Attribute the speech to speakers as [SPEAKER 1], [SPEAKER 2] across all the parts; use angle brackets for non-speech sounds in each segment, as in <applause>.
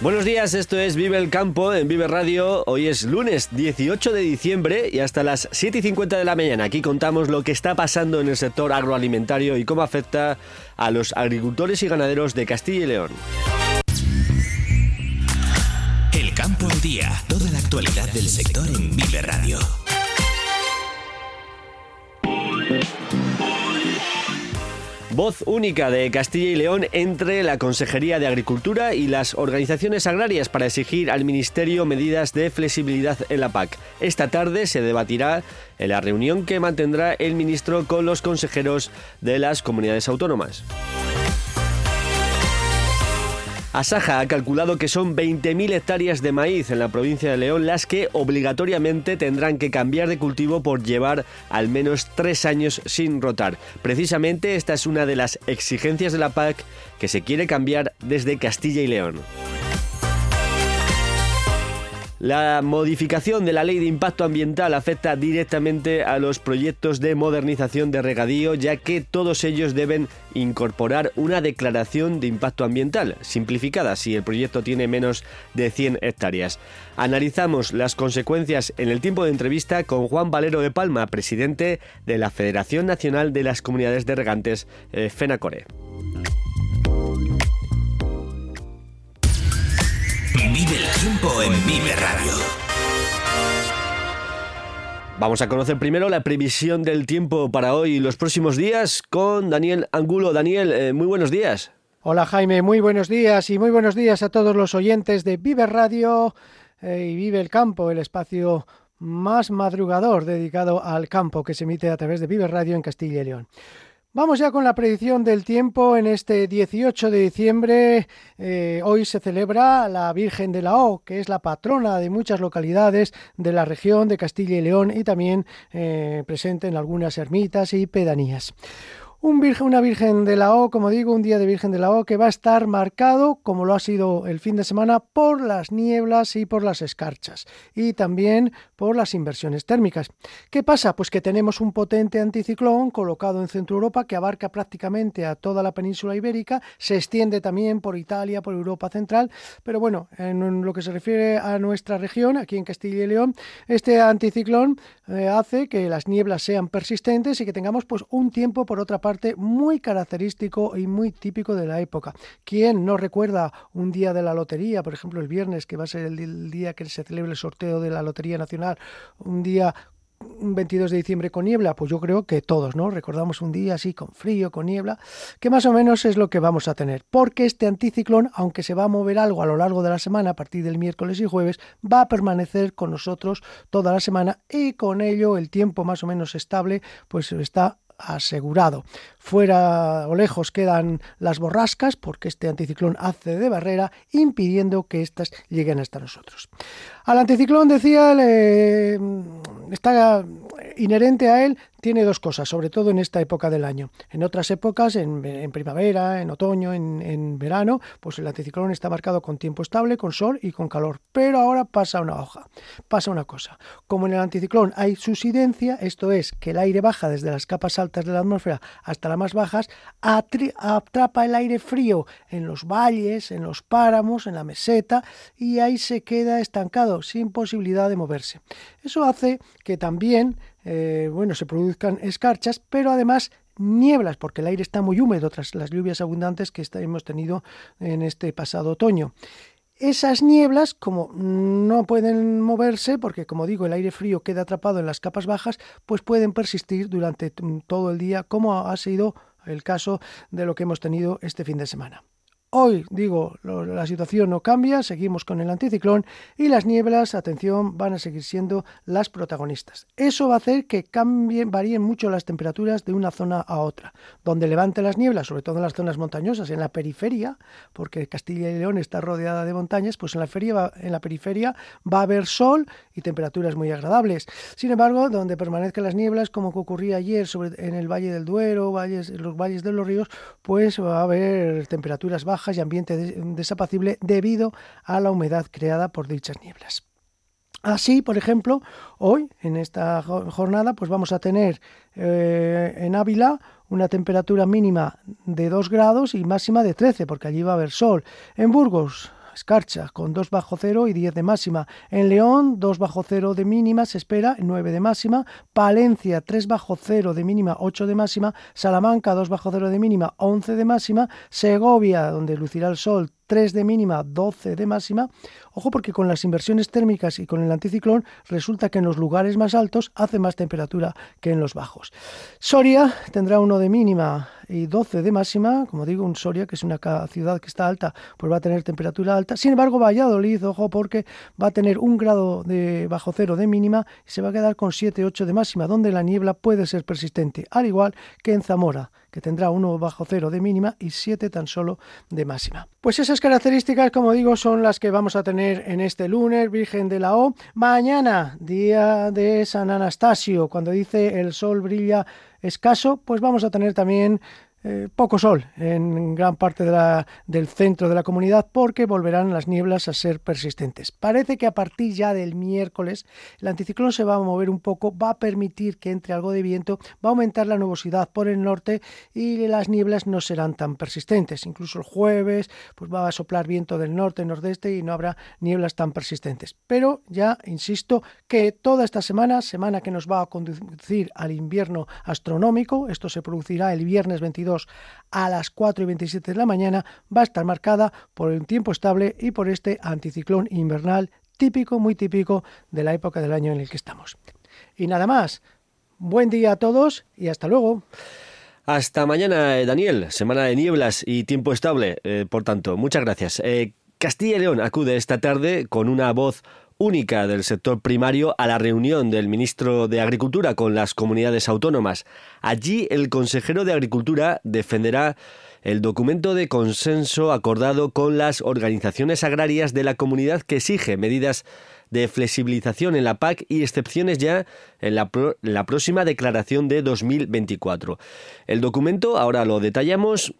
[SPEAKER 1] Buenos días, esto es Vive el Campo en Vive Radio. Hoy es lunes 18 de diciembre y hasta las 7 y 50 de la mañana. Aquí contamos lo que está pasando en el sector agroalimentario y cómo afecta a los agricultores y ganaderos de Castilla y León.
[SPEAKER 2] El campo al día, toda la actualidad del sector en Vive Radio.
[SPEAKER 1] Voz única de Castilla y León entre la Consejería de Agricultura y las organizaciones agrarias para exigir al Ministerio medidas de flexibilidad en la PAC. Esta tarde se debatirá en la reunión que mantendrá el ministro con los consejeros de las comunidades autónomas. Asaja ha calculado que son 20.000 hectáreas de maíz en la provincia de León las que obligatoriamente tendrán que cambiar de cultivo por llevar al menos tres años sin rotar. Precisamente esta es una de las exigencias de la PAC que se quiere cambiar desde Castilla y León. La modificación de la ley de impacto ambiental afecta directamente a los proyectos de modernización de regadío, ya que todos ellos deben incorporar una declaración de impacto ambiental, simplificada si el proyecto tiene menos de 100 hectáreas. Analizamos las consecuencias en el tiempo de entrevista con Juan Valero de Palma, presidente de la Federación Nacional de las Comunidades de Regantes, eh, FENACORE.
[SPEAKER 2] Tiempo en Vive Radio.
[SPEAKER 1] Vamos a conocer primero la previsión del tiempo para hoy y los próximos días con Daniel Angulo. Daniel, eh, muy buenos días.
[SPEAKER 3] Hola Jaime, muy buenos días y muy buenos días a todos los oyentes de Vive Radio eh, y Vive el Campo, el espacio más madrugador dedicado al campo que se emite a través de Vive Radio en Castilla y León. Vamos ya con la predicción del tiempo en este 18 de diciembre. Eh, hoy se celebra la Virgen de la O, que es la patrona de muchas localidades de la región de Castilla y León y también eh, presente en algunas ermitas y pedanías. Un virgen, una Virgen de la O, como digo, un día de Virgen de la O que va a estar marcado, como lo ha sido el fin de semana, por las nieblas y por las escarchas y también por las inversiones térmicas. ¿Qué pasa? Pues que tenemos un potente anticiclón colocado en Centro Europa que abarca prácticamente a toda la península ibérica, se extiende también por Italia, por Europa Central, pero bueno, en lo que se refiere a nuestra región, aquí en Castilla y León, este anticiclón eh, hace que las nieblas sean persistentes y que tengamos pues un tiempo por otra parte muy característico y muy típico de la época. ¿Quién no recuerda un día de la lotería, por ejemplo el viernes, que va a ser el día que se celebre el sorteo de la Lotería Nacional, un día un 22 de diciembre con niebla? Pues yo creo que todos, ¿no? Recordamos un día así con frío, con niebla, que más o menos es lo que vamos a tener. Porque este anticiclón, aunque se va a mover algo a lo largo de la semana, a partir del miércoles y jueves, va a permanecer con nosotros toda la semana y con ello el tiempo más o menos estable, pues está asegurado. Fuera o lejos quedan las borrascas porque este anticiclón hace de barrera impidiendo que éstas lleguen hasta nosotros. Al anticiclón, decía, está inherente a él tiene dos cosas, sobre todo en esta época del año. En otras épocas, en, primavera, en otoño, en, verano, pues el anticiclón está marcado con tiempo estable, con sol y con calor. Pero ahora pasa una hoja, pasa una cosa. Como en el anticiclón hay subsidencia, esto es que el aire baja desde las capas altas de la atmósfera hasta las más bajas, atrapa el aire frío en los valles, en los páramos, en la meseta y ahí se queda estancado, sin posibilidad de moverse. Eso hace que también eh, bueno, se produzcan escarchas, pero además nieblas, porque el aire está muy húmedo tras las lluvias abundantes que hemos tenido en este pasado otoño. Esas nieblas, como no pueden moverse, porque como digo, el aire frío queda atrapado en las capas bajas, pues pueden persistir durante todo el día, como ha sido el caso de lo que hemos tenido este fin de semana. Hoy, digo, la situación no cambia, seguimos con el anticiclón y las nieblas, atención, van a seguir siendo las protagonistas. Eso va a hacer que cambien, varíen mucho las temperaturas de una zona a otra. Donde levante las nieblas, sobre todo en las zonas montañosas, en la periferia, porque Castilla y León está rodeada de montañas, pues en la, feria en la periferia va a haber sol y temperaturas muy agradables. Sin embargo, donde permanezcan las nieblas, como ocurría ayer sobre, en el Valle del Duero, valles, los valles de los ríos, pues va a haber temperaturas bajas y ambiente desapacible debido a la humedad creada por dichas nieblas. Así, por ejemplo, hoy en esta jornada pues vamos a tener eh, en Ávila una temperatura mínima de 2 grados y máxima de 13, porque allí va a haber sol. En Burgos Escarcha con 2 bajo cero y 10 de máxima. En León 2 bajo cero de mínima se espera 9 de máxima. Palencia 3 bajo cero de mínima 8 de máxima. Salamanca 2 bajo cero de mínima 11 de máxima. Segovia donde lucirá el sol 3 de mínima, 12 de máxima. Ojo porque con las inversiones térmicas y con el anticiclón resulta que en los lugares más altos hace más temperatura que en los bajos. Soria tendrá 1 de mínima y 12 de máxima, como digo, un Soria que es una ciudad que está alta, pues va a tener temperatura alta. Sin embargo, Valladolid, ojo porque va a tener un grado de bajo cero de mínima y se va a quedar con 7, 8 de máxima, donde la niebla puede ser persistente, al igual que en Zamora que tendrá 1 bajo cero de mínima y 7 tan solo de máxima. Pues esas características, como digo, son las que vamos a tener en este lunes, Virgen de la O. Mañana, día de San Anastasio, cuando dice el sol brilla escaso, pues vamos a tener también eh, poco sol en gran parte del centro de la comunidad porque volverán las nieblas a ser persistentes. Parece que a partir ya del miércoles el anticiclón se va a mover un poco, va a permitir que entre algo de viento, va a aumentar la nubosidad por el norte y las nieblas no serán tan persistentes. Incluso el jueves pues va a soplar viento del norte, nordeste y no habrá nieblas tan persistentes. Pero ya insisto que toda esta semana, semana que nos va a conducir al invierno astronómico, esto se producirá el viernes 22 a las 4 y 27 de la mañana va a estar marcada por un tiempo estable y por este anticiclón invernal típico, muy típico de la época del año en el que estamos. Y nada más, buen día a todos y hasta luego.
[SPEAKER 1] Hasta mañana, eh, Daniel. Semana de nieblas y tiempo estable. Eh, por tanto, muchas gracias. Eh, Castilla y León acude esta tarde con una voz única del sector primario a la reunión del ministro de Agricultura con las comunidades autónomas. Allí el consejero de Agricultura defenderá el documento de consenso acordado con las organizaciones agrarias de la comunidad que exige medidas de flexibilización en la PAC y excepciones ya en la, la próxima declaración de 2024. El documento, ahora lo detallamos,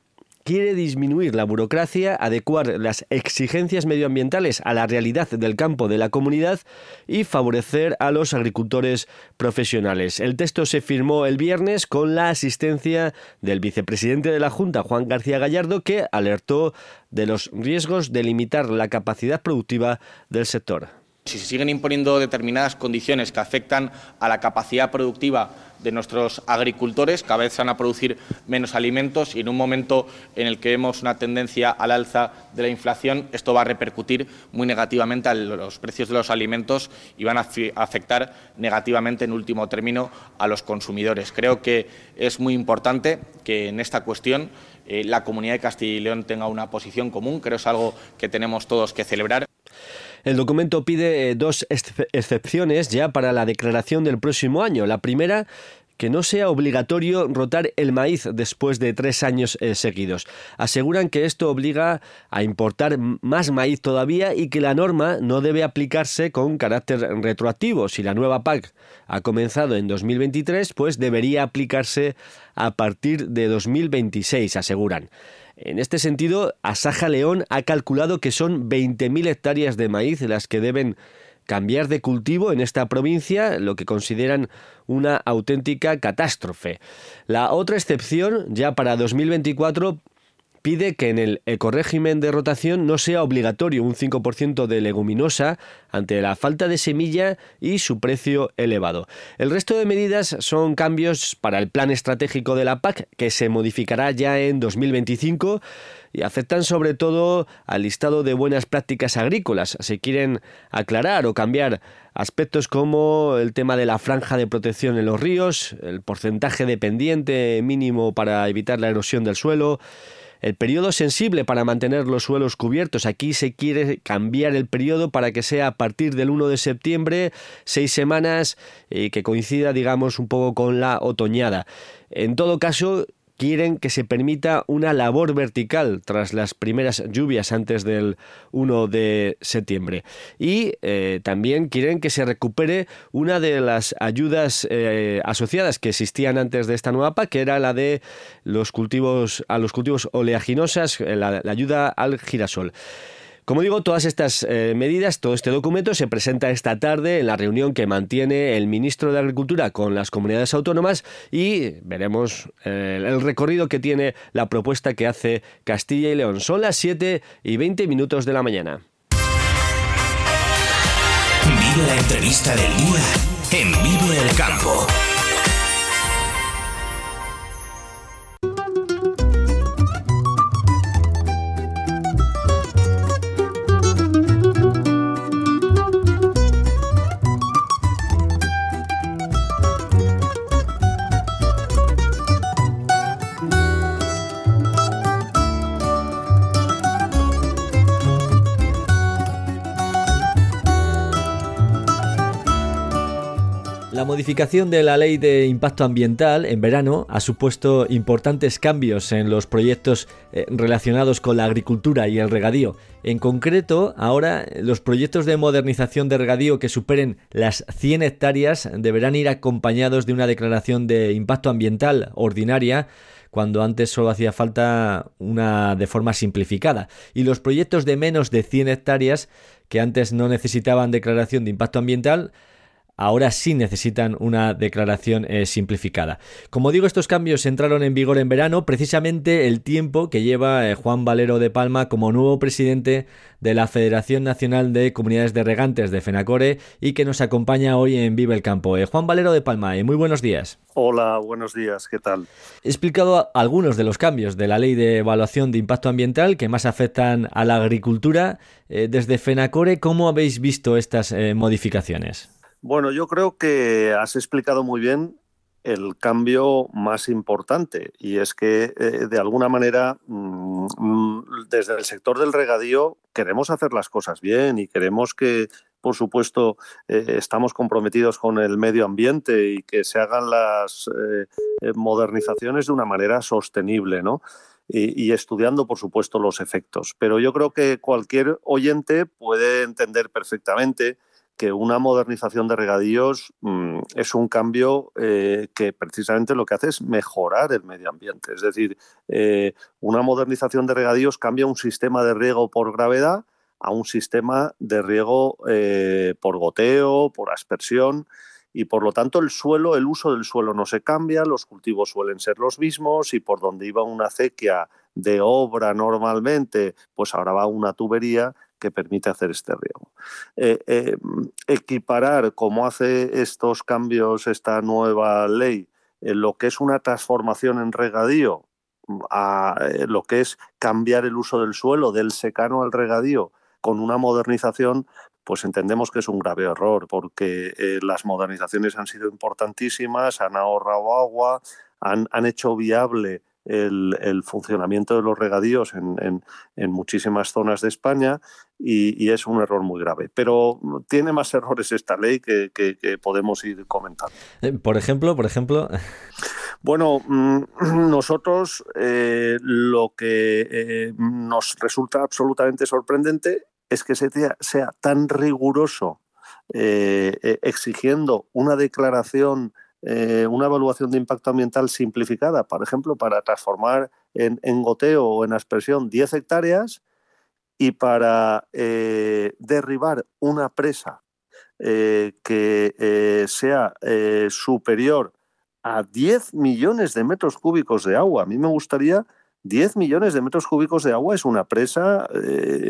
[SPEAKER 1] quiere disminuir la burocracia, adecuar las exigencias medioambientales a la realidad del campo de la comunidad y favorecer a los agricultores profesionales. El texto se firmó el viernes con la asistencia del vicepresidente de la Junta, Juan García Gallardo, que alertó de los riesgos de limitar la capacidad productiva del sector.
[SPEAKER 4] Si se siguen imponiendo determinadas condiciones que afectan a la capacidad productiva de nuestros agricultores, cada vez se van a producir menos alimentos y en un momento en el que vemos una tendencia al alza de la inflación, esto va a repercutir muy negativamente a los precios de los alimentos y van a afectar negativamente en último término a los consumidores. Creo que es muy importante que en esta cuestión eh, la comunidad de Castilla y León tenga una posición común, creo que es algo que tenemos todos que celebrar.
[SPEAKER 1] El documento pide eh, dos excepciones ya para la declaración del próximo año. La primera que no sea obligatorio rotar el maíz después de tres años eh, seguidos. Aseguran que esto obliga a importar más maíz todavía y que la norma no debe aplicarse con carácter retroactivo. Si la nueva PAC ha comenzado en 2023, pues debería aplicarse a partir de 2026, aseguran. En este sentido, Asaja León ha calculado que son 20.000 hectáreas de maíz las que deben cambiar de cultivo en esta provincia, lo que consideran una auténtica catástrofe. La otra excepción, ya para 2024, pide que en el ecorégimen de rotación no sea obligatorio un 5% de leguminosa ante la falta de semilla y su precio elevado. El resto de medidas son cambios para el plan estratégico de la PAC que se modificará ya en 2025 y afectan sobre todo al listado de buenas prácticas agrícolas. Se quieren aclarar o cambiar aspectos como el tema de la franja de protección en los ríos, el porcentaje de pendiente mínimo para evitar la erosión del suelo, el periodo sensible para mantener los suelos cubiertos. Aquí se quiere cambiar el periodo para que sea a partir del 1 de septiembre, seis semanas, y que coincida, digamos, un poco con la otoñada. En todo caso, quieren que se permita una labor vertical tras las primeras lluvias antes del 1 de septiembre. Y eh, también quieren que se recupere una de las ayudas eh, asociadas que existían antes de esta nueva PAC, que era la de los cultivos a los cultivos oleaginosas, eh, la ayuda al girasol. Como digo, todas estas eh, medidas, todo este documento se presenta esta tarde en la reunión que mantiene el ministro de Agricultura con las comunidades autónomas y veremos eh, el recorrido que tiene la propuesta que hace Castilla y León. Son las 7 y 20 minutos de la mañana.
[SPEAKER 2] Vive la entrevista del día en Vive el Campo.
[SPEAKER 5] La modificación de la ley de impacto ambiental en verano ha supuesto importantes cambios en los proyectos eh, relacionados con la agricultura y el regadío. En concreto, ahora los proyectos de modernización de regadío que superen las 100 hectáreas deberán ir acompañados de una declaración de impacto ambiental ordinaria cuando antes solo hacía falta una de forma simplificada. Y los proyectos de menos de 100 hectáreas que antes no necesitaban declaración de impacto ambiental ahora sí necesitan una declaración eh, simplificada. Como digo, estos cambios entraron en vigor en verano, precisamente el tiempo que lleva eh, Juan Valero de Palma como nuevo presidente de la Federación Nacional de Comunidades de Regantes de FENACORE y que nos acompaña hoy en Vive el Campo. Eh, Juan Valero de Palma, muy buenos días.
[SPEAKER 6] Hola, buenos días, ¿qué tal?
[SPEAKER 5] He explicado algunos de los cambios de la ley de evaluación de impacto ambiental que más afectan a la agricultura. desde FENACORE, ¿cómo habéis visto estas modificaciones?
[SPEAKER 6] Bueno, yo creo que has explicado muy bien el cambio más importante y es que eh, de alguna manera mm, mm, desde el sector del regadío queremos hacer las cosas bien y queremos que por supuesto eh, estamos comprometidos con el medio ambiente y que se hagan las eh, modernizaciones de una manera sostenible, ¿no? y, estudiando, por supuesto, los efectos. Pero yo creo que cualquier oyente puede entender perfectamente que una modernización de regadíos mm, es un cambio eh, que precisamente lo que hace es mejorar el medio ambiente. Es decir, eh, una modernización de regadíos cambia un sistema de riego por gravedad a un sistema de riego eh, por goteo, por aspersión y por lo tanto el suelo, el uso del suelo no se cambia, los cultivos suelen ser los mismos y por donde iba una acequia de obra normalmente, pues ahora va una tubería que permite hacer este riego. Eh, eh, equiparar, como hace estos cambios esta nueva ley, lo que es una transformación en regadío a eh, lo que es cambiar el uso del suelo del secano al regadío con una modernización, pues entendemos que es un grave error, porque las modernizaciones han sido importantísimas, han ahorrado agua, han, han hecho viable el, funcionamiento de los regadíos en, muchísimas zonas de España y, es un error muy grave. Pero tiene más errores esta ley que, podemos ir comentando.
[SPEAKER 5] Eh, por ejemplo, por ejemplo.
[SPEAKER 6] Bueno, mm, <clears throat> nosotros eh, lo que eh, nos resulta absolutamente sorprendente es que se sea tan riguroso exigiendo una declaración eh, una evaluación de impacto ambiental simplificada, por ejemplo, para transformar en, goteo o en aspersión 10 hectáreas y para eh, derribar una presa eh, que sea superior a 10 millones de metros cúbicos de agua. A mí me gustaría 10 millones de metros cúbicos de agua es una presa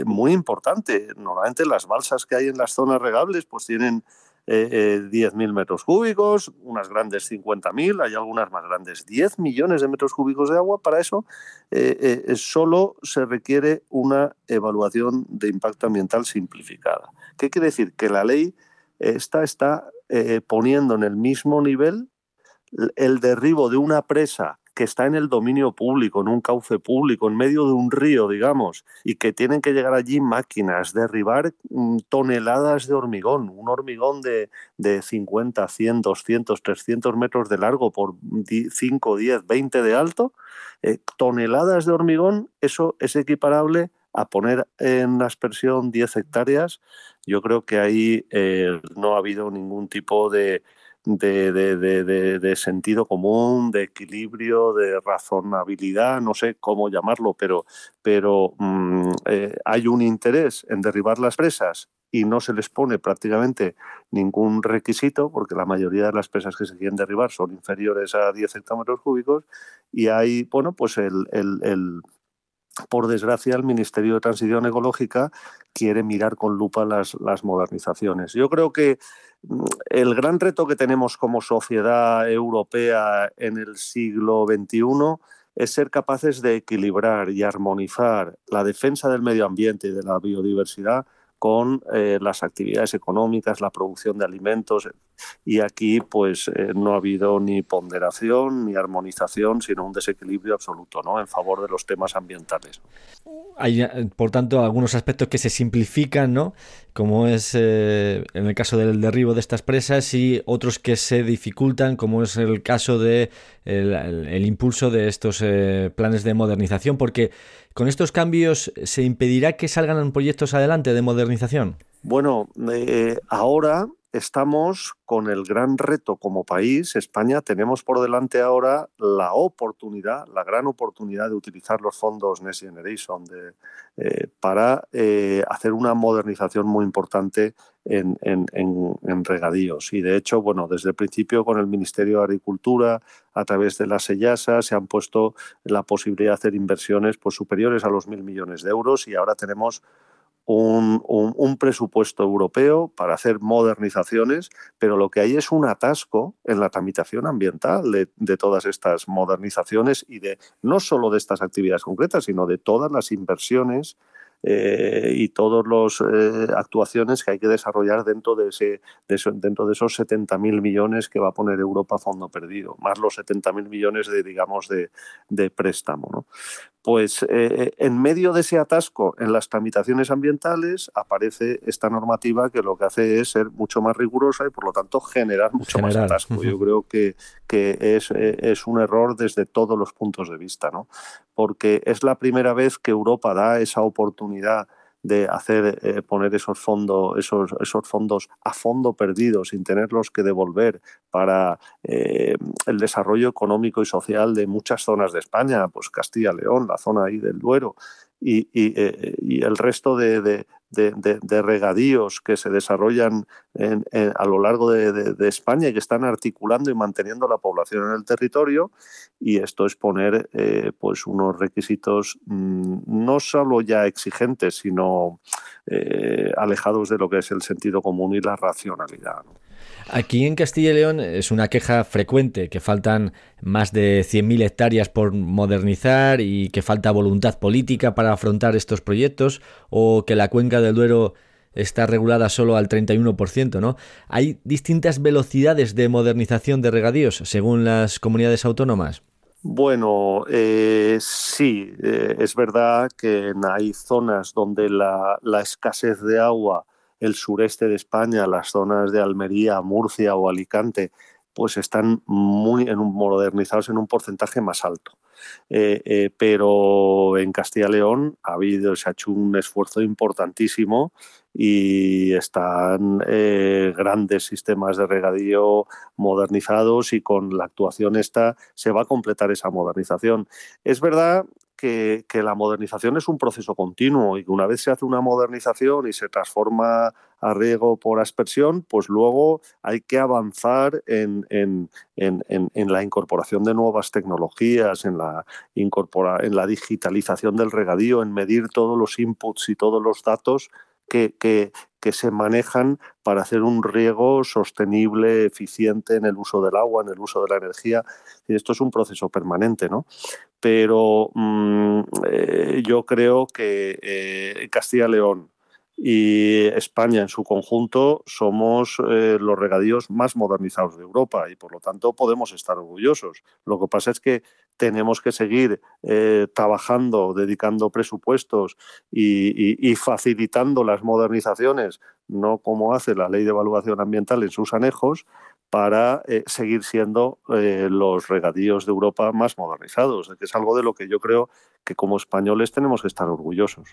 [SPEAKER 6] muy importante. Normalmente las balsas que hay en las zonas regables pues tienen eh, 10.000 eh, metros cúbicos, unas grandes 50.000, hay algunas más grandes. 10 millones de metros cúbicos de agua, para eso eh, eh, solo se requiere una evaluación de impacto ambiental simplificada. ¿Qué quiere decir? Que la ley está poniendo en el mismo nivel el derribo de una presa que está en el dominio público, en un cauce público, en medio de un río, digamos, y que tienen que llegar allí máquinas, derribar mm, toneladas de hormigón, un hormigón de, de 50, 100, 200, 300 metros de largo por 5, 10, 20 de alto, eh, toneladas de hormigón, eso es equiparable a poner en aspersión 10 hectáreas. Yo creo que ahí eh, no ha habido ningún tipo de, de, sentido común, de equilibrio, de razonabilidad, no sé cómo llamarlo, pero, pero mm, eh, hay un interés en derribar las presas y no se les pone prácticamente ningún requisito, porque la mayoría de las presas que se quieren derribar son inferiores a 10 hectómetros cúbicos, y hay, bueno, pues el por desgracia, el Ministerio de Transición Ecológica quiere mirar con lupa las, las modernizaciones. Yo creo que mm, el gran reto que tenemos como sociedad europea en el siglo XXI es ser capaces de equilibrar y armonizar la defensa del medio ambiente y de la biodiversidad con eh, las actividades económicas, la producción de alimentos. Y aquí pues eh, no ha habido ni ponderación ni armonización, sino un desequilibrio absoluto ¿no? en favor de los temas ambientales.
[SPEAKER 5] Hay, eh, por tanto, algunos aspectos que se simplifican, ¿no? como es en el caso del derribo de estas presas, y otros que se dificultan, como es el caso de el, impulso de estos planes de modernización, porque ¿Con estos cambios se impedirá que salgan proyectos adelante de modernización?
[SPEAKER 6] Bueno, eh, ahora estamos con el gran reto como país. España tenemos por delante ahora la oportunidad, la gran oportunidad de utilizar los fondos Next Generation eh, para eh, hacer una modernización muy importante en, regadíos. Y de hecho, bueno, desde el principio con el Ministerio de Agricultura, a través de la SELLASA, se han puesto la posibilidad de hacer inversiones pues, superiores a los mil millones de euros y ahora tenemos un, presupuesto europeo para hacer modernizaciones, pero lo que hay es un atasco en la tramitación ambiental de, de, todas estas modernizaciones y de no solo de estas actividades concretas, sino de todas las inversiones eh, y todas las eh, actuaciones que hay que desarrollar dentro de, ese, dentro de esos 70.000 millones que va a poner Europa a fondo perdido, más los 70.000 millones de, digamos, de, de préstamo. ¿no? Pues eh, en medio de ese atasco en las tramitaciones ambientales aparece esta normativa que lo que hace es ser mucho más rigurosa y por lo tanto generar mucho más atasco. Yo creo que, que es, es, un error desde todos los puntos de vista, ¿no? porque es la primera vez que Europa da esa oportunidad de hacer eh, poner esos fondos esos, esos fondos a fondo perdidos sin tenerlos que devolver para eh, el desarrollo económico y social de muchas zonas de España pues Castilla León la zona ahí del Duero y, y, eh, el resto de, regadíos que se desarrollan a lo largo de, España y que están articulando y manteniendo la población en el territorio y esto es poner eh, pues unos requisitos mm, no solo ya exigentes sino eh, alejados de lo que es el sentido común y la racionalidad.
[SPEAKER 5] Aquí en Castilla y León es una queja frecuente que faltan más de 100.000 hectáreas por modernizar y que falta voluntad política para afrontar estos proyectos o que la cuenca del Duero está regulada solo al 31%, ¿no? Hay distintas velocidades de modernización de regadíos según las comunidades autónomas.
[SPEAKER 6] Bueno, eh, sí, eh, es verdad que hay zonas donde la, la escasez de agua el sureste de España, las zonas de Almería, Murcia o Alicante, pues están muy en un, modernizados en un porcentaje más alto. Eh, eh, pero en Castilla y León ha habido, se ha hecho un esfuerzo importantísimo y están eh, grandes sistemas de regadío modernizados y con la actuación esta se va a completar esa modernización. Es verdad que, la modernización es un proceso continuo y que una vez se hace una modernización y se transforma a riego por aspersión, pues luego hay que avanzar en, la incorporación de nuevas tecnologías, en la, en la digitalización del regadío, en medir todos los inputs y todos los datos que, que, se manejan para hacer un riego sostenible, eficiente en el uso del agua, en el uso de la energía. Y esto es un proceso permanente, ¿no? Pero mm, eh, yo creo que eh, Castilla León y España en su conjunto somos eh, los regadíos más modernizados de Europa y por lo tanto podemos estar orgullosos. Lo que pasa es que tenemos que seguir trabajando, dedicando presupuestos y, facilitando las modernizaciones, no como hace la ley de evaluación ambiental en sus anejos, para eh, seguir siendo los regadíos de Europa más modernizados, que es algo de lo que yo creo que como españoles tenemos que estar orgullosos.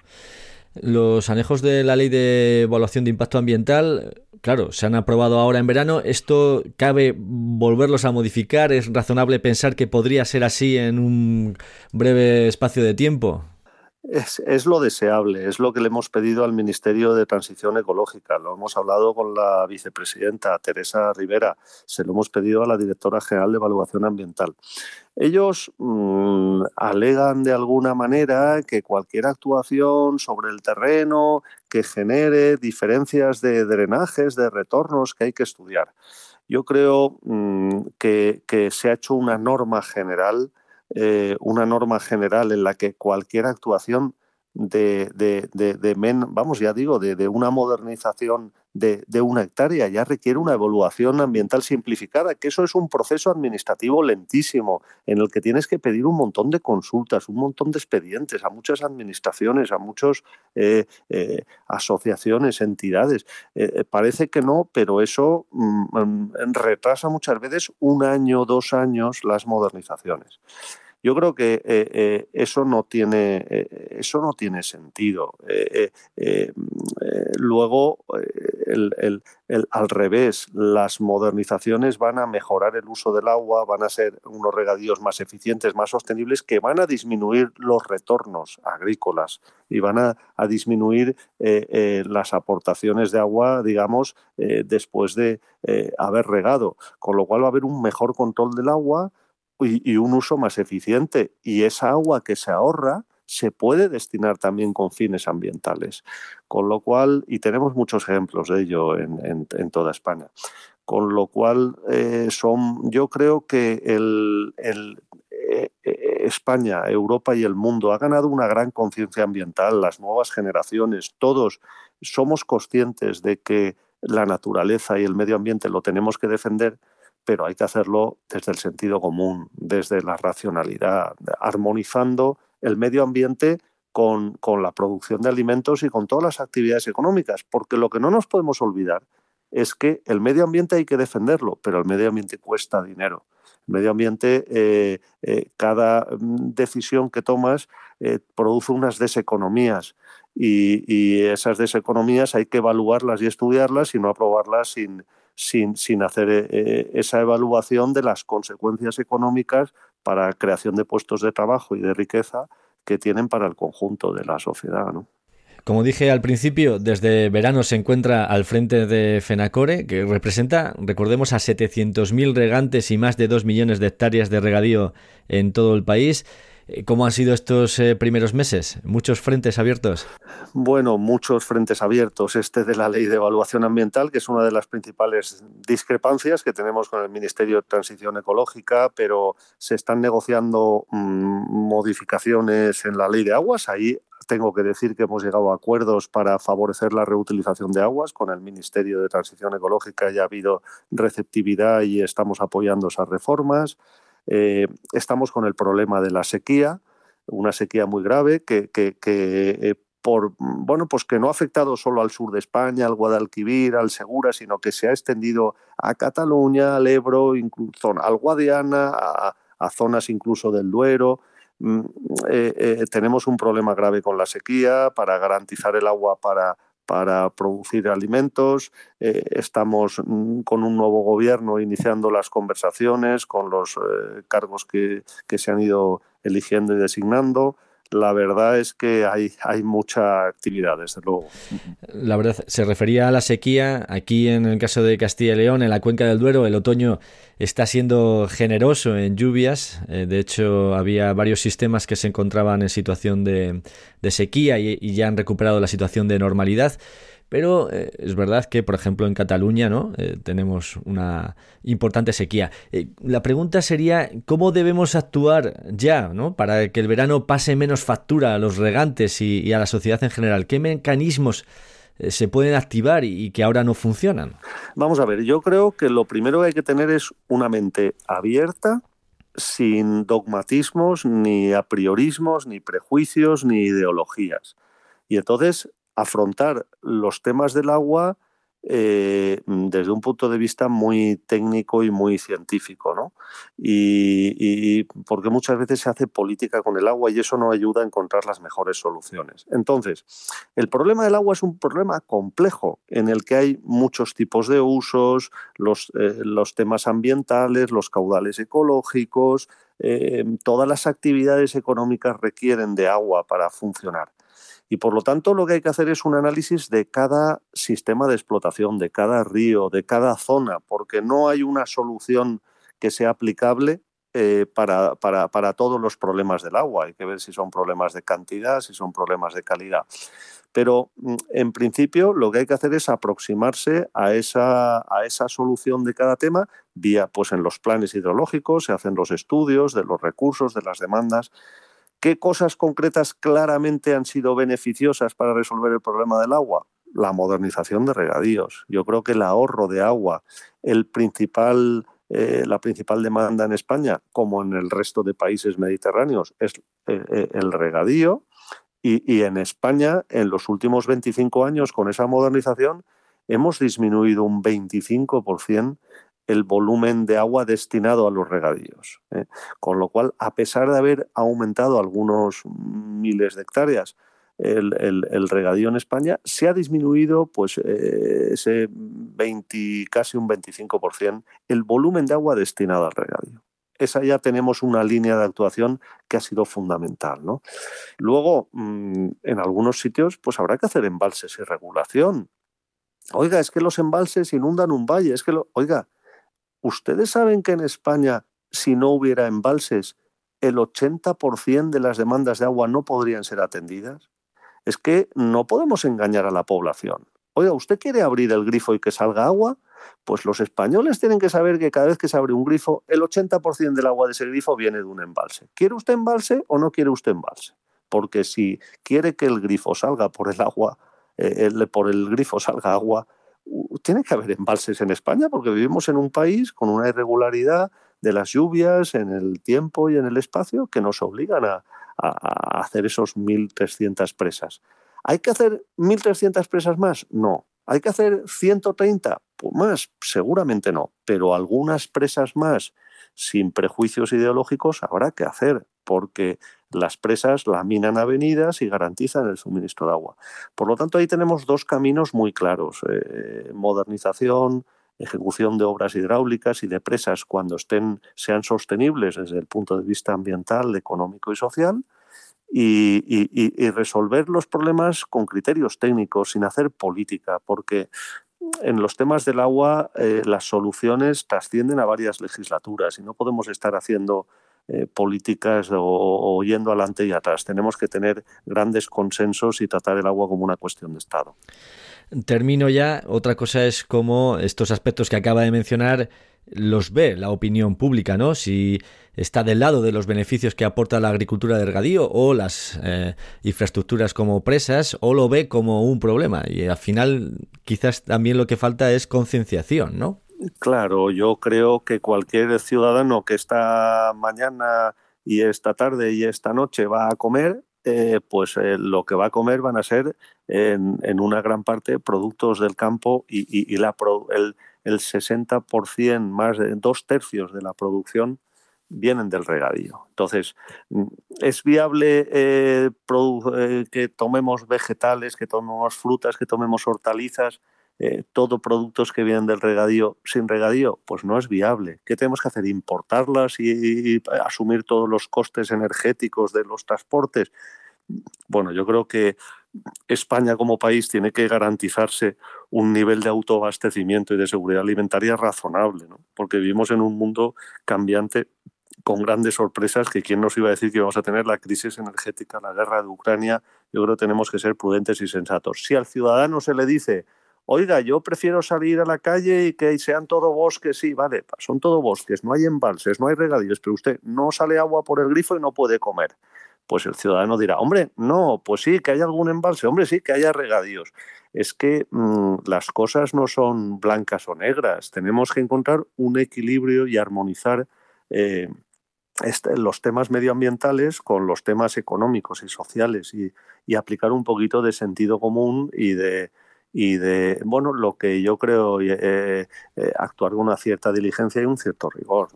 [SPEAKER 5] Los anejos de la ley de evaluación de impacto ambiental, claro, se han aprobado ahora en verano. ¿Esto cabe volverlos a modificar? ¿Es razonable pensar que podría ser así en un breve espacio de tiempo?
[SPEAKER 6] Es, lo deseable, es lo que le hemos pedido al Ministerio de Transición Ecológica. Lo hemos hablado con la vicepresidenta Teresa Rivera, se lo hemos pedido a la directora general de Evaluación Ambiental. Ellos mm, alegan de alguna manera que cualquier actuación sobre el terreno que genere diferencias de drenajes, de retornos que hay que estudiar. Yo creo mm, que se ha hecho una norma general eh, una norma general en la que cualquier actuación de, de, de, vamos, ya digo, de, una modernización de, una hectárea, ya requiere una evaluación ambiental simplificada, que eso es un proceso administrativo lentísimo, en el que tienes que pedir un montón de consultas, un montón de expedientes a muchas administraciones, a muchas eh, eh, asociaciones, entidades. parece que no, pero eso mm, mm, retrasa muchas veces un año, dos años las modernizaciones. Yo creo que eh, eh, eso, no tiene, eh, eso no tiene sentido. luego, al revés, las modernizaciones van a mejorar el uso del agua, van a ser unos regadíos más eficientes, más sostenibles, que van a disminuir los retornos agrícolas y van a, a disminuir las aportaciones de agua, digamos, después de haber regado. Con lo cual va a haber un mejor control del agua y, un uso más eficiente. Y esa agua que se ahorra se puede destinar también con fines ambientales. Con lo cual, y tenemos muchos ejemplos de ello en, toda España. Con lo cual, eh, son, yo creo que el, eh, eh, España, Europa y el mundo ha ganado una gran conciencia ambiental, las nuevas generaciones, todos somos conscientes de que la naturaleza y el medio ambiente lo tenemos que defender, pero hay que hacerlo desde el sentido común, desde la racionalidad, armonizando el medio ambiente con, con, la producción de alimentos y con todas las actividades económicas, porque lo que no nos podemos olvidar es que el medio ambiente hay que defenderlo, pero el medio ambiente cuesta dinero. El medio ambiente, eh, eh, cada mm, decisión que tomas eh, produce unas deseconomías y, y, esas deseconomías hay que evaluarlas y estudiarlas y no aprobarlas sin, sin, sin hacer eh, eh, esa evaluación de las consecuencias económicas para creación de puestos de trabajo y de riqueza que tienen para el conjunto de la sociedad.
[SPEAKER 5] Como dije al principio, desde verano se encuentra al frente de FENACORE, que representa, recordemos, a 700.000 regantes y más de 2 millones de hectáreas de regadío en todo el país. Eh, ¿Cómo han sido estos eh, primeros meses? ¿Muchos frentes abiertos?
[SPEAKER 6] Bueno, muchos frentes abiertos. Este de la ley de evaluación ambiental, que es una de las principales discrepancias que tenemos con el Ministerio de Transición Ecológica, pero se están negociando mm, modificaciones en la ley de aguas. Ahí tengo que decir que hemos llegado a acuerdos para favorecer la reutilización de aguas con el Ministerio de Transición Ecológica. Ya ha habido receptividad y estamos apoyando esas reformas. Eh, estamos con el problema de la sequía, una sequía muy grave que, eh, por, bueno, pues que no ha afectado solo al sur de España, al Guadalquivir, al Segura, sino que se ha extendido a Cataluña, al Ebro, incluso al Guadiana, a, zonas incluso del Duero. Mm, eh, tenemos un problema grave con la sequía para garantizar el agua para, para producir alimentos. Eh, estamos mm, con un nuevo gobierno iniciando las conversaciones con los eh, cargos que, que, se han ido eligiendo y designando la verdad es que hay, hay mucha actividad, desde luego.
[SPEAKER 5] La verdad, se refería a la sequía. Aquí, en el caso de Castilla y León, en la cuenca del Duero, el otoño está siendo generoso en lluvias. Eh, de hecho, había varios sistemas que se encontraban en situación de, sequía y ya han recuperado la situación de normalidad. Pero eh, es verdad que, por ejemplo, en Cataluña ¿no? Eh, tenemos una importante sequía. Eh, la pregunta sería, ¿cómo debemos actuar ya ¿no? para que el verano pase menos factura a los regantes y, a la sociedad en general? ¿Qué mecanismos se pueden activar y, que ahora no funcionan?
[SPEAKER 6] Vamos a ver, yo creo que lo primero que hay que tener es una mente abierta, sin dogmatismos, ni a priorismos, ni prejuicios, ni ideologías. Y entonces afrontar los temas del agua eh, desde un punto de vista muy técnico y muy científico, ¿no? Y, porque muchas veces se hace política con el agua y eso no ayuda a encontrar las mejores soluciones. Entonces, el problema del agua es un problema complejo en el que hay muchos tipos de usos, los, eh, temas ambientales, los caudales ecológicos, eh, todas las actividades económicas requieren de agua para funcionar. Y por lo tanto lo que hay que hacer es un análisis de cada sistema de explotación, de cada río, de cada zona, porque no hay una solución que sea aplicable eh, para, para, para, todos los problemas del agua. Hay que ver si son problemas de cantidad, si son problemas de calidad. Pero mm, en principio lo que hay que hacer es aproximarse a esa, a esa solución de cada tema vía, pues en los planes hidrológicos, se hacen los estudios de los recursos, de las demandas. ¿Qué cosas concretas claramente han sido beneficiosas para resolver el problema del agua? La modernización de regadíos. Yo creo que el ahorro de agua, eh, la principal demanda en España, como en el resto de países mediterráneos, es eh, eh, el regadío. Y, y en España, en los últimos 25 años, con esa modernización, hemos disminuido un 25% el volumen de agua destinado a los regadíos. ¿eh? Con lo cual, a pesar de haber aumentado algunos miles de hectáreas el, regadío en España, se ha disminuido pues, eh, ese 20, casi un 25% el volumen de agua destinado al regadío. Esa ya tenemos una línea de actuación que ha sido fundamental. ¿no? Luego, mm, en algunos sitios, pues habrá que hacer embalses y regulación. Oiga, es que los embalses inundan un valle, es que lo, oiga, ¿Ustedes saben que en España, si no hubiera embalses, el 80% de las demandas de agua no podrían ser atendidas? Es que no podemos engañar a la población. Oiga, ¿usted quiere abrir el grifo y que salga agua? Pues los españoles tienen que saber que cada vez que se abre un grifo, el 80% del agua de ese grifo viene de un embalse. ¿Quiere usted embalse o no quiere usted embalse? Porque si quiere que el grifo salga por el agua, eh, por el grifo salga agua, tiene que haber embalses en España porque vivimos en un país con una irregularidad de las lluvias en el tiempo y en el espacio que nos obligan a, hacer esos 1.300 presas. ¿Hay que hacer 1.300 presas más? No. ¿Hay que hacer 130? Pues más, seguramente no, pero algunas presas más sin prejuicios ideológicos habrá que hacer, porque las presas laminan avenidas y garantizan el suministro de agua. Por lo tanto, ahí tenemos dos caminos muy claros. Eh, modernización, ejecución de obras hidráulicas y de presas cuando estén, sean sostenibles desde el punto de vista ambiental, económico y social, y, resolver los problemas con criterios técnicos, sin hacer política, porque en los temas del agua eh, las soluciones trascienden a varias legislaturas y no podemos estar haciendo eh, políticas o, yendo adelante y atrás. Tenemos que tener grandes consensos y tratar el agua como una cuestión de Estado.
[SPEAKER 5] Termino ya. Otra cosa es cómo estos aspectos que acaba de mencionar los ve la opinión pública, ¿no? Si está del lado de los beneficios que aporta la agricultura de regadío o las eh, infraestructuras como presas, o lo ve como un problema. Y al final, quizás también lo que falta es concienciación, ¿no?
[SPEAKER 6] Claro, yo creo que cualquier ciudadano que esta mañana y esta tarde y esta noche va a comer, eh, pues eh, lo que va a comer van a ser en, una gran parte productos del campo y, la, el, el 60%, más de dos tercios de la producción vienen del regadío. Entonces, mm, ¿es viable eh, que tomemos vegetales, que tomemos frutas, que tomemos hortalizas? Eh, todo productos que vienen del regadío sin regadío, pues no es viable. ¿Qué tenemos que hacer? ¿Importarlas y, asumir todos los costes energéticos de los transportes? Bueno, yo creo que España como país tiene que garantizarse un nivel de autoabastecimiento y de seguridad alimentaria razonable, ¿no? porque vivimos en un mundo cambiante con grandes sorpresas que quién nos iba a decir que íbamos a tener la crisis energética, la guerra de Ucrania, yo creo que tenemos que ser prudentes y sensatos. Si al ciudadano se le dice oiga, yo prefiero salir a la calle y que sean todo bosques, sí, vale, son todo bosques, no hay embalses, no hay regadíos, pero usted no sale agua por el grifo y no puede comer. pues el ciudadano dirá, hombre, no, pues sí, que haya algún embalse, hombre, sí, que haya regadíos. Es que mm, las cosas no son blancas o negras, tenemos que encontrar un equilibrio y armonizar eh, este, los temas medioambientales con los temas económicos y sociales y, aplicar un poquito de sentido común y de, y de bueno lo que yo creo eh, eh, actuar con una cierta diligencia y un cierto rigor.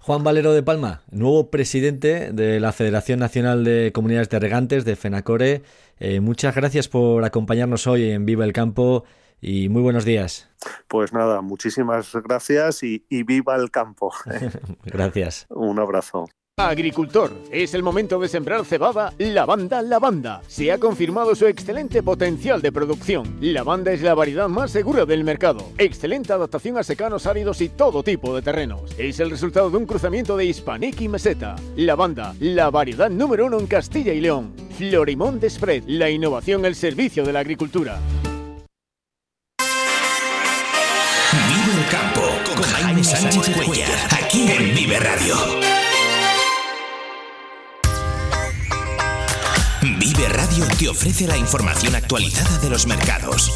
[SPEAKER 5] Juan Valero de Palma, nuevo presidente de la Federación Nacional de Comunidades de Regantes de FENACORE. Eh, muchas gracias por acompañarnos hoy en Viva el Campo y muy buenos días.
[SPEAKER 6] Pues nada, muchísimas gracias y, viva el campo. <laughs>
[SPEAKER 5] gracias.
[SPEAKER 6] Un abrazo.
[SPEAKER 7] Agricultor, es el momento de sembrar cebada Lavanda Lavanda. Se ha confirmado su excelente potencial de producción. Lavanda es la variedad más segura del mercado. Excelente adaptación a secanos áridos y todo tipo de terrenos. Es el resultado de un cruzamiento de Hispanic y Meseta. Lavanda, la variedad número uno en Castilla y León. Florimón de Spread, la innovación al servicio de la agricultura.
[SPEAKER 2] Vive el campo con Jaime Sánchez Cuellar, aquí en Vive Radio. Radio te ofrece la información actualizada de los mercados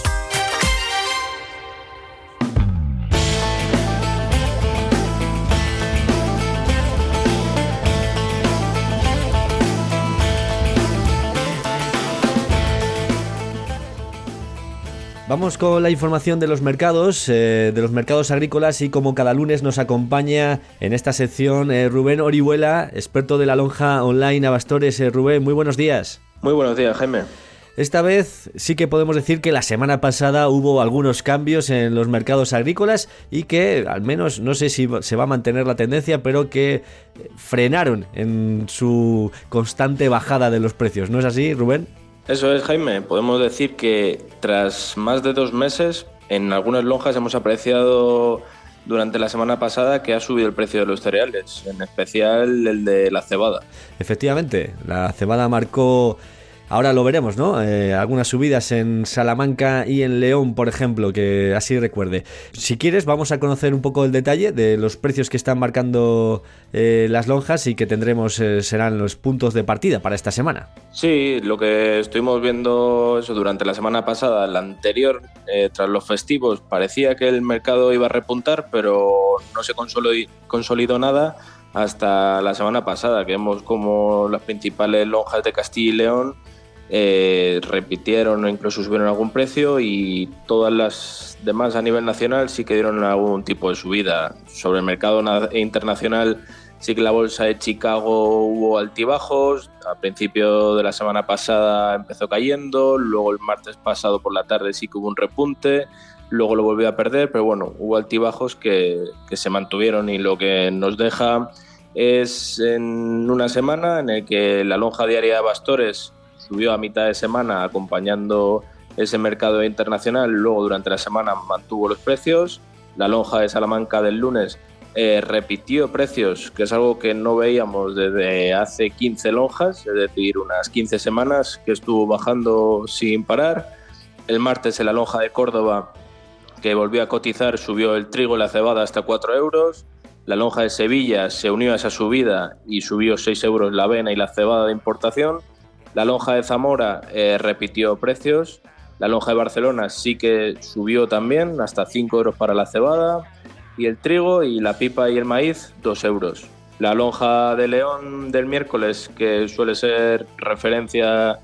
[SPEAKER 5] Vamos con la información de los mercados, eh, de los mercados agrícolas y como cada lunes nos acompaña en esta sección eh, Rubén Orihuela, experto de la lonja online Abastores. Eh, Rubén, muy buenos días.
[SPEAKER 8] Muy buenos días, Jaime.
[SPEAKER 5] Esta vez sí que podemos decir que la semana pasada hubo algunos cambios en los mercados agrícolas y que al menos no sé si se va a mantener la tendencia, pero que frenaron en su constante bajada de los precios. ¿No es así, Rubén?
[SPEAKER 8] Eso es, Jaime. Podemos decir que tras más de dos meses, en algunas lonjas hemos apreciado durante la semana pasada que ha subido el precio de los cereales, en especial el de la cebada.
[SPEAKER 5] Efectivamente, la cebada marcó Ahora lo veremos, ¿no? Eh, algunas subidas en Salamanca y en León, por ejemplo, que así recuerde. Si quieres, vamos a conocer un poco el detalle de los precios que están marcando eh, las lonjas y que tendremos eh, serán los puntos de partida para esta semana.
[SPEAKER 8] Sí, lo que estuvimos viendo eso durante la semana pasada, la anterior, tras los festivos, parecía que el mercado iba a repuntar, pero no se consolidó nada hasta la semana pasada, que vemos como las principales lonjas de Castilla y León eh, repitieron o incluso subieron algún precio y todas las demás a nivel nacional sí que dieron algún tipo de subida. Sobre el mercado internacional sí que la bolsa de Chicago hubo altibajos, al principio de la semana pasada empezó cayendo, luego el martes pasado por la tarde sí que hubo un repunte, luego lo volvió a perder, pero bueno, hubo altibajos que, que se mantuvieron y lo que nos deja es en una semana en el que la lonja diaria de Bastores subió a mitad de semana acompañando ese mercado internacional, luego durante la semana mantuvo los precios, la lonja de Salamanca del lunes eh, repitió precios, que es algo que no veíamos desde hace 15 lonjas, es decir, unas 15 semanas que estuvo bajando sin parar. El martes en la lonja de Córdoba, que volvió a cotizar, subió el trigo y la cebada hasta 4 euros. La lonja de Sevilla se unió a esa subida y subió 6 euros la avena y la cebada de importación. La lonja de Zamora eh, repitió precios. La lonja de Barcelona sí que subió también, hasta 5 euros para la cebada. Y el trigo y la pipa y el maíz, 2 euros. La lonja de León del miércoles, que suele ser referencia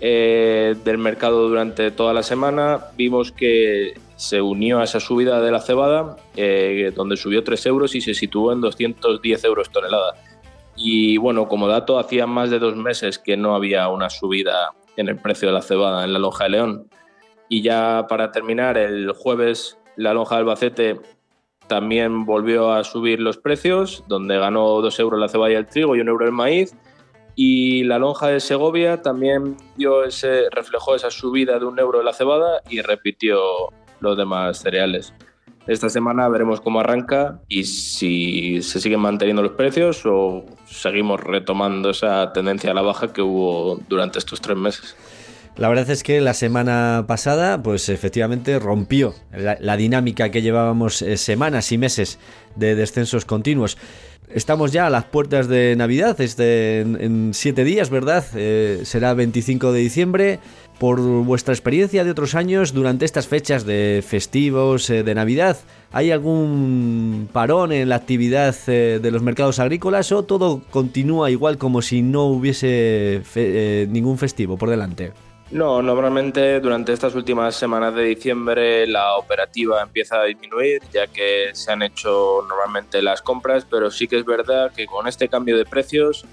[SPEAKER 8] eh, del mercado durante toda la semana, vimos que se unió a esa subida de la cebada, eh, donde subió 3 euros y se situó en 210 euros tonelada. Y bueno, como dato, hacía más de dos meses que no había una subida en el precio de la cebada en la lonja de León. Y ya para terminar, el jueves la lonja de Albacete también volvió a subir los precios, donde ganó dos euros la cebada y el trigo y un euro el maíz. Y la lonja de Segovia también dio ese, reflejó esa subida de un euro de la cebada y repitió los demás cereales. Esta semana veremos cómo arranca y si se siguen manteniendo los precios o seguimos retomando esa tendencia a la baja que hubo durante estos tres meses.
[SPEAKER 5] La verdad es que la semana pasada, pues efectivamente rompió la, dinámica que llevábamos eh, semanas y meses de descensos continuos. Estamos ya a las puertas de Navidad, este, en, siete días, ¿verdad? Eh, será 25 de diciembre. Por vuestra experiencia de otros años, durante estas fechas de festivos, eh, de Navidad, ¿hay algún parón en la actividad eh, de los mercados agrícolas o todo continúa igual como si no hubiese ningún festivo por delante?
[SPEAKER 8] No, normalmente durante estas últimas semanas de diciembre la operativa empieza a disminuir ya que se han hecho normalmente las compras, pero sí que es verdad que con este cambio de precios,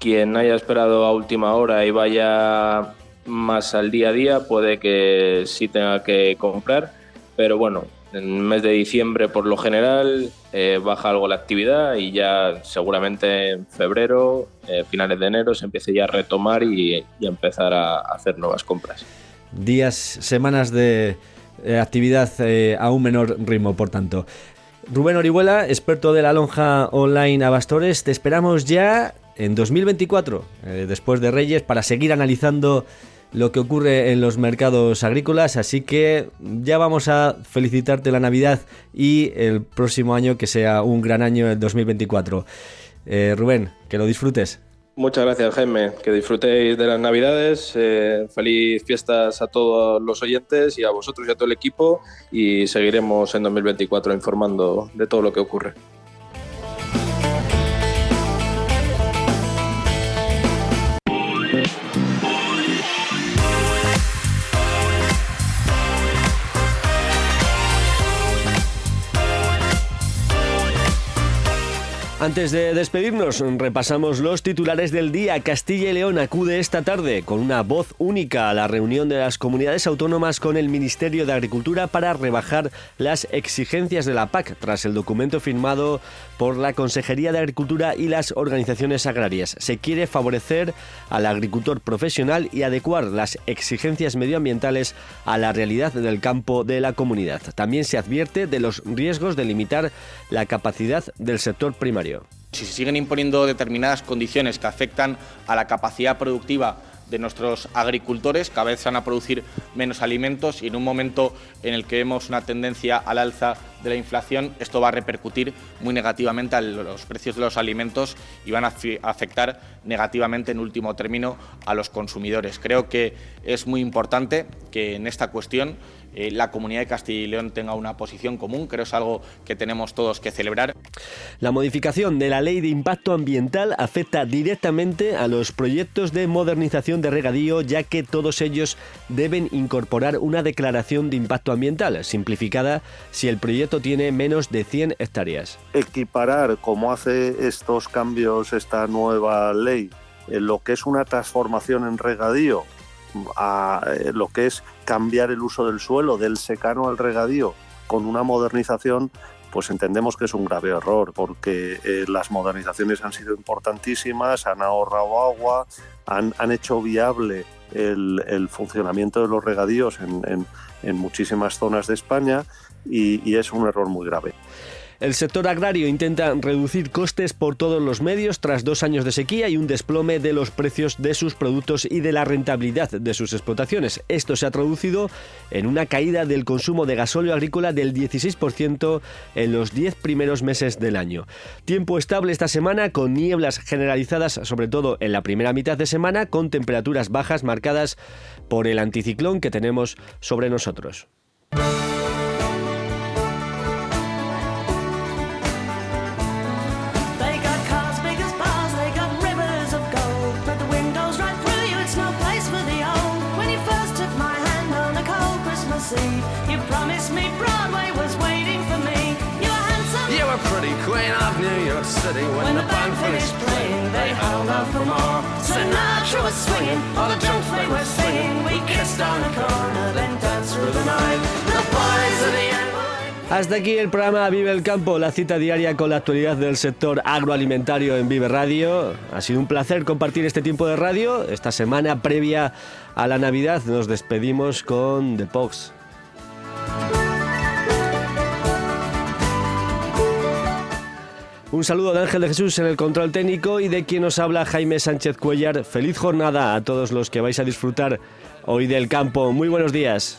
[SPEAKER 8] quien haya esperado a última hora y vaya más al día a día puede que sí tenga que comprar, pero bueno, en el mes de diciembre, por lo general, eh, baja algo la actividad y ya seguramente en febrero, eh, finales de enero, se empiece ya a retomar y, a empezar a, hacer nuevas compras.
[SPEAKER 5] Días, semanas de eh, actividad a un menor ritmo, por tanto. Rubén Orihuela, experto de la lonja online Abastores, te esperamos ya en 2024, después de Reyes, para seguir analizando lo que ocurre en los mercados agrícolas, así que ya vamos a felicitarte la Navidad y el próximo año que sea un gran año el 2024. Eh, Rubén, que lo disfrutes.
[SPEAKER 8] Muchas gracias, Jaime. Que disfrutéis de las Navidades. Eh, feliz fiestas a todos los oyentes y a vosotros y a todo el equipo. Y seguiremos en 2024 informando de todo lo que ocurre.
[SPEAKER 1] Antes de despedirnos, repasamos los titulares del día. Castilla y León acude esta tarde con una voz única a la reunión de las comunidades autónomas con el Ministerio de Agricultura para rebajar las exigencias de la PAC tras el documento firmado por la Consejería de Agricultura y las organizaciones agrarias. Se quiere favorecer al agricultor profesional y adecuar las exigencias medioambientales a la realidad del campo de la comunidad. También se advierte de los riesgos de limitar la capacidad del sector primario.
[SPEAKER 4] Si se siguen imponiendo determinadas condiciones que afectan a la capacidad productiva de nuestros agricultores, cada vez se van a producir menos alimentos y en un momento en el que vemos una tendencia al alza de la inflación, esto va a repercutir muy negativamente a los precios de los alimentos y van a afectar negativamente en último término a los consumidores. Creo que es muy importante que en esta cuestión eh, la comunidad de Castilla y León tenga una posición común. Creo que es algo que tenemos todos que celebrar.
[SPEAKER 1] La modificación de la ley de impacto ambiental afecta directamente a los proyectos de modernización de regadío, ya que todos ellos deben incorporar una declaración de impacto ambiental, simplificada si el proyecto tiene menos de 100 hectáreas.
[SPEAKER 6] Equiparar, como hace estos cambios esta nueva ley, en lo que es una transformación en regadío a eh, lo que es cambiar el uso del suelo, del secano al regadío, con una modernización, pues entendemos que es un grave error, porque eh, las modernizaciones han sido importantísimas, han ahorrado agua, han, hecho viable el, funcionamiento de los regadíos en, muchísimas zonas de España y es un error muy grave.
[SPEAKER 1] El sector agrario intenta reducir costes por todos los medios tras dos años de sequía y un desplome de los precios de sus productos y de la rentabilidad de sus explotaciones. Esto se ha traducido en una caída del consumo de gasóleo agrícola del 16% en los 10 primeros meses del año. Tiempo estable esta semana con nieblas generalizadas, sobre todo en la primera mitad de semana, con temperaturas bajas marcadas por el anticiclón que tenemos sobre nosotros. Hasta aquí el programa Vive el Campo, la cita diaria con la actualidad del sector agroalimentario en Vive Radio. Ha sido un placer compartir este tiempo de radio. Esta semana previa a la Navidad nos despedimos con The Pox. Un saludo de Ángel de Jesús en el control técnico y de quien nos habla Jaime Sánchez Cuellar. Feliz jornada a todos los que vais a disfrutar hoy del campo. Muy buenos días.